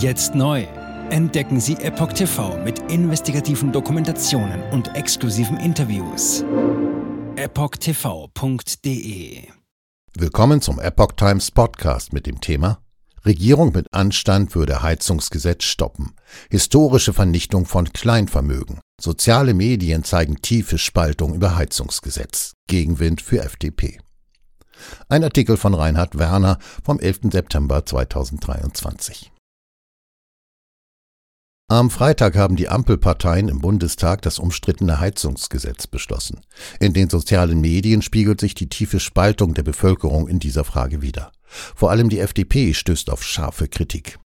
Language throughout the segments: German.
Jetzt neu. Entdecken Sie Epoch TV mit investigativen Dokumentationen und exklusiven Interviews. EpochTV.de Willkommen zum Epoch Times Podcast mit dem Thema Regierung mit Anstand würde Heizungsgesetz stoppen. Historische Vernichtung von Kleinvermögen. Soziale Medien zeigen tiefe Spaltung über Heizungsgesetz. Gegenwind für FDP. Ein Artikel von Reinhard Werner vom 11. September 2023. Am Freitag haben die Ampelparteien im Bundestag das umstrittene Heizungsgesetz beschlossen. In den sozialen Medien spiegelt sich die tiefe Spaltung der Bevölkerung in dieser Frage wider. Vor allem die FDP stößt auf scharfe Kritik.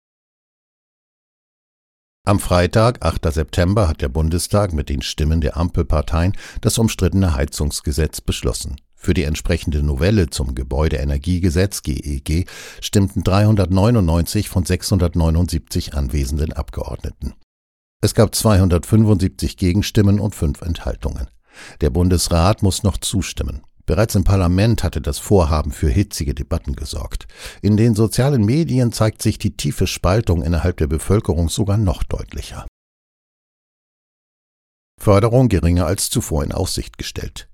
Am Freitag, 8. September, hat der Bundestag mit den Stimmen der Ampelparteien das umstrittene Heizungsgesetz beschlossen. Für die entsprechende Novelle zum Gebäudeenergiegesetz GEG e stimmten 399 von 679 anwesenden Abgeordneten. Es gab 275 Gegenstimmen und fünf Enthaltungen. Der Bundesrat muss noch zustimmen. Bereits im Parlament hatte das Vorhaben für hitzige Debatten gesorgt. In den sozialen Medien zeigt sich die tiefe Spaltung innerhalb der Bevölkerung sogar noch deutlicher. Förderung geringer als zuvor in Aussicht gestellt.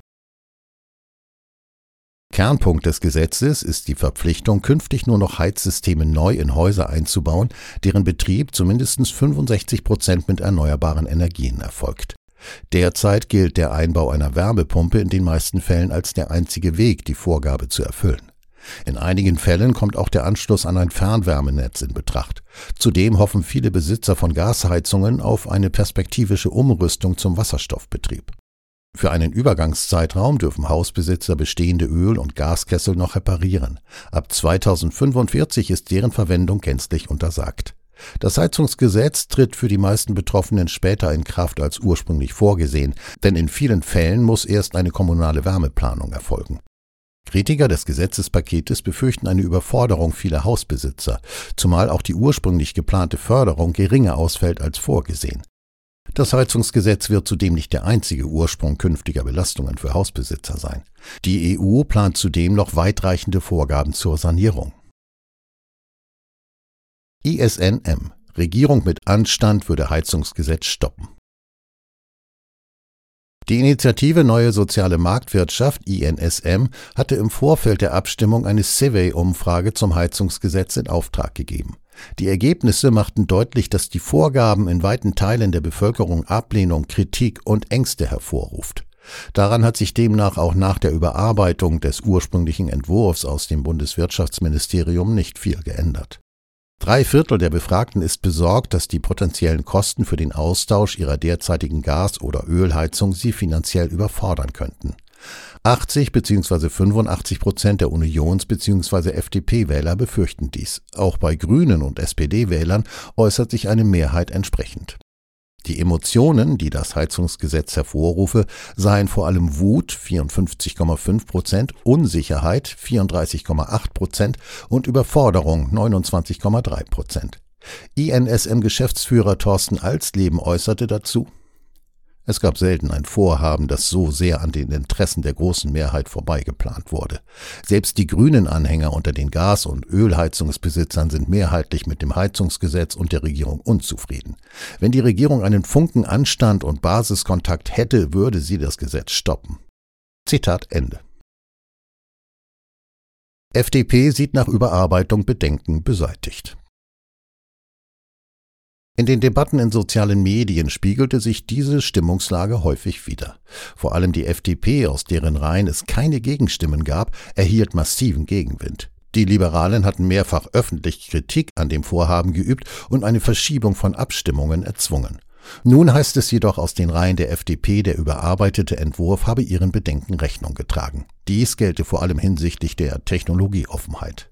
Kernpunkt des Gesetzes ist die Verpflichtung, künftig nur noch Heizsysteme neu in Häuser einzubauen, deren Betrieb zu mindestens 65 Prozent mit erneuerbaren Energien erfolgt. Derzeit gilt der Einbau einer Wärmepumpe in den meisten Fällen als der einzige Weg, die Vorgabe zu erfüllen. In einigen Fällen kommt auch der Anschluss an ein Fernwärmenetz in Betracht. Zudem hoffen viele Besitzer von Gasheizungen auf eine perspektivische Umrüstung zum Wasserstoffbetrieb. Für einen Übergangszeitraum dürfen Hausbesitzer bestehende Öl- und Gaskessel noch reparieren. Ab 2045 ist deren Verwendung gänzlich untersagt. Das Heizungsgesetz tritt für die meisten Betroffenen später in Kraft als ursprünglich vorgesehen, denn in vielen Fällen muss erst eine kommunale Wärmeplanung erfolgen. Kritiker des Gesetzespaketes befürchten eine Überforderung vieler Hausbesitzer, zumal auch die ursprünglich geplante Förderung geringer ausfällt als vorgesehen. Das Heizungsgesetz wird zudem nicht der einzige Ursprung künftiger Belastungen für Hausbesitzer sein. Die EU plant zudem noch weitreichende Vorgaben zur Sanierung. ISNM Regierung mit Anstand würde Heizungsgesetz stoppen. Die Initiative Neue Soziale Marktwirtschaft INSM hatte im Vorfeld der Abstimmung eine Survey-Umfrage zum Heizungsgesetz in Auftrag gegeben. Die Ergebnisse machten deutlich, dass die Vorgaben in weiten Teilen der Bevölkerung Ablehnung, Kritik und Ängste hervorruft. Daran hat sich demnach auch nach der Überarbeitung des ursprünglichen Entwurfs aus dem Bundeswirtschaftsministerium nicht viel geändert. Drei Viertel der Befragten ist besorgt, dass die potenziellen Kosten für den Austausch ihrer derzeitigen Gas- oder Ölheizung sie finanziell überfordern könnten. 80 bzw. 85 Prozent der Unions- bzw. FDP-Wähler befürchten dies. Auch bei Grünen und SPD-Wählern äußert sich eine Mehrheit entsprechend. Die Emotionen, die das Heizungsgesetz hervorrufe, seien vor allem Wut 54,5 Prozent, Unsicherheit 34,8 Prozent und Überforderung 29,3 Prozent. INSM-Geschäftsführer Thorsten Alsleben äußerte dazu, es gab selten ein Vorhaben, das so sehr an den Interessen der großen Mehrheit vorbeigeplant wurde. Selbst die grünen Anhänger unter den Gas- und Ölheizungsbesitzern sind mehrheitlich mit dem Heizungsgesetz und der Regierung unzufrieden. Wenn die Regierung einen Funken Anstand und Basiskontakt hätte, würde sie das Gesetz stoppen. Zitat Ende. FDP sieht nach Überarbeitung Bedenken beseitigt. In den Debatten in sozialen Medien spiegelte sich diese Stimmungslage häufig wider. Vor allem die FDP, aus deren Reihen es keine Gegenstimmen gab, erhielt massiven Gegenwind. Die Liberalen hatten mehrfach öffentlich Kritik an dem Vorhaben geübt und eine Verschiebung von Abstimmungen erzwungen. Nun heißt es jedoch aus den Reihen der FDP, der überarbeitete Entwurf habe ihren Bedenken Rechnung getragen. Dies gelte vor allem hinsichtlich der Technologieoffenheit.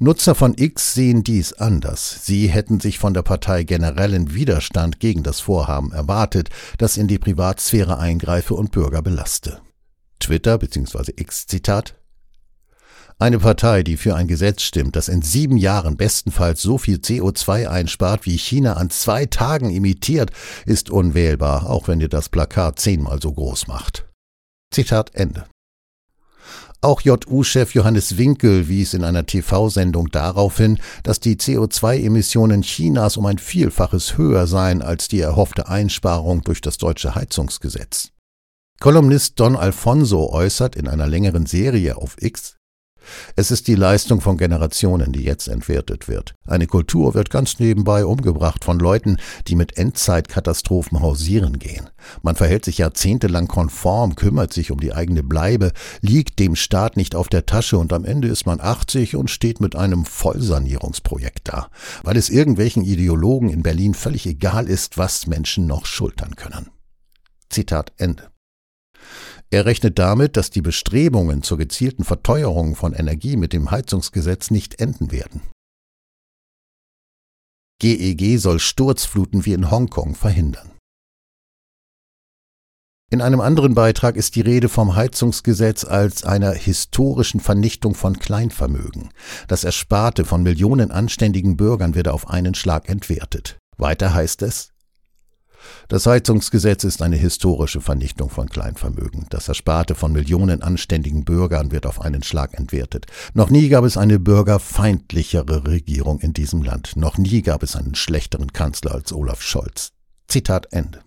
Nutzer von X sehen dies anders. Sie hätten sich von der Partei generellen Widerstand gegen das Vorhaben erwartet, das in die Privatsphäre eingreife und Bürger belaste. Twitter bzw. X-Zitat eine Partei, die für ein Gesetz stimmt, das in sieben Jahren bestenfalls so viel CO2 einspart, wie China an zwei Tagen imitiert, ist unwählbar, auch wenn ihr das Plakat zehnmal so groß macht. Zitat Ende. Auch JU-Chef Johannes Winkel wies in einer TV-Sendung darauf hin, dass die CO2-Emissionen Chinas um ein Vielfaches höher seien als die erhoffte Einsparung durch das deutsche Heizungsgesetz. Kolumnist Don Alfonso äußert in einer längeren Serie auf X, es ist die Leistung von Generationen, die jetzt entwertet wird. Eine Kultur wird ganz nebenbei umgebracht von Leuten, die mit Endzeitkatastrophen hausieren gehen. Man verhält sich jahrzehntelang konform, kümmert sich um die eigene Bleibe, liegt dem Staat nicht auf der Tasche und am Ende ist man 80 und steht mit einem Vollsanierungsprojekt da, weil es irgendwelchen Ideologen in Berlin völlig egal ist, was Menschen noch schultern können. Zitat Ende. Er rechnet damit, dass die Bestrebungen zur gezielten Verteuerung von Energie mit dem Heizungsgesetz nicht enden werden. GEG soll Sturzfluten wie in Hongkong verhindern. In einem anderen Beitrag ist die Rede vom Heizungsgesetz als einer historischen Vernichtung von Kleinvermögen. Das Ersparte von Millionen anständigen Bürgern wird auf einen Schlag entwertet. Weiter heißt es, das Heizungsgesetz ist eine historische Vernichtung von Kleinvermögen. Das Ersparte von Millionen anständigen Bürgern wird auf einen Schlag entwertet. Noch nie gab es eine bürgerfeindlichere Regierung in diesem Land. Noch nie gab es einen schlechteren Kanzler als Olaf Scholz. Zitat Ende.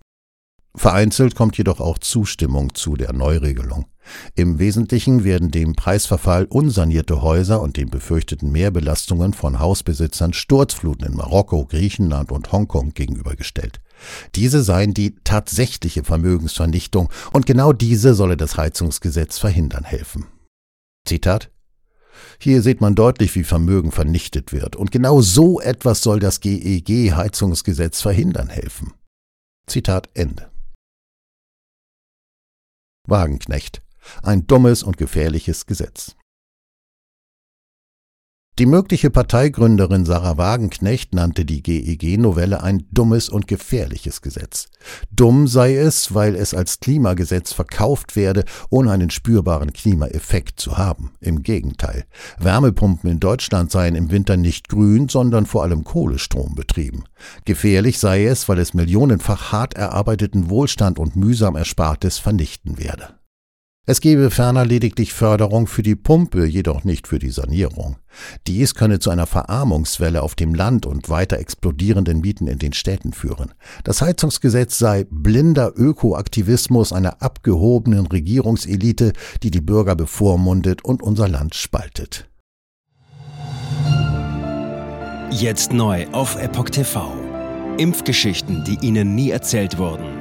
Vereinzelt kommt jedoch auch Zustimmung zu der Neuregelung. Im Wesentlichen werden dem Preisverfall unsanierte Häuser und den befürchteten Mehrbelastungen von Hausbesitzern Sturzfluten in Marokko, Griechenland und Hongkong gegenübergestellt. Diese seien die tatsächliche Vermögensvernichtung und genau diese solle das Heizungsgesetz verhindern helfen. Zitat hier sieht man deutlich, wie Vermögen vernichtet wird, und genau so etwas soll das GEG-Heizungsgesetz verhindern helfen. Zitat Ende. Wagenknecht. Ein dummes und gefährliches Gesetz. Die mögliche Parteigründerin Sarah Wagenknecht nannte die GEG-Novelle ein dummes und gefährliches Gesetz. Dumm sei es, weil es als Klimagesetz verkauft werde, ohne einen spürbaren Klimaeffekt zu haben. Im Gegenteil. Wärmepumpen in Deutschland seien im Winter nicht grün, sondern vor allem Kohlestrom betrieben. Gefährlich sei es, weil es millionenfach hart erarbeiteten Wohlstand und mühsam Erspartes vernichten werde. Es gebe ferner lediglich Förderung für die Pumpe, jedoch nicht für die Sanierung. Dies könne zu einer Verarmungswelle auf dem Land und weiter explodierenden Mieten in den Städten führen. Das Heizungsgesetz sei blinder Ökoaktivismus einer abgehobenen Regierungselite, die die Bürger bevormundet und unser Land spaltet. Jetzt neu auf Epoch TV. Impfgeschichten, die Ihnen nie erzählt wurden.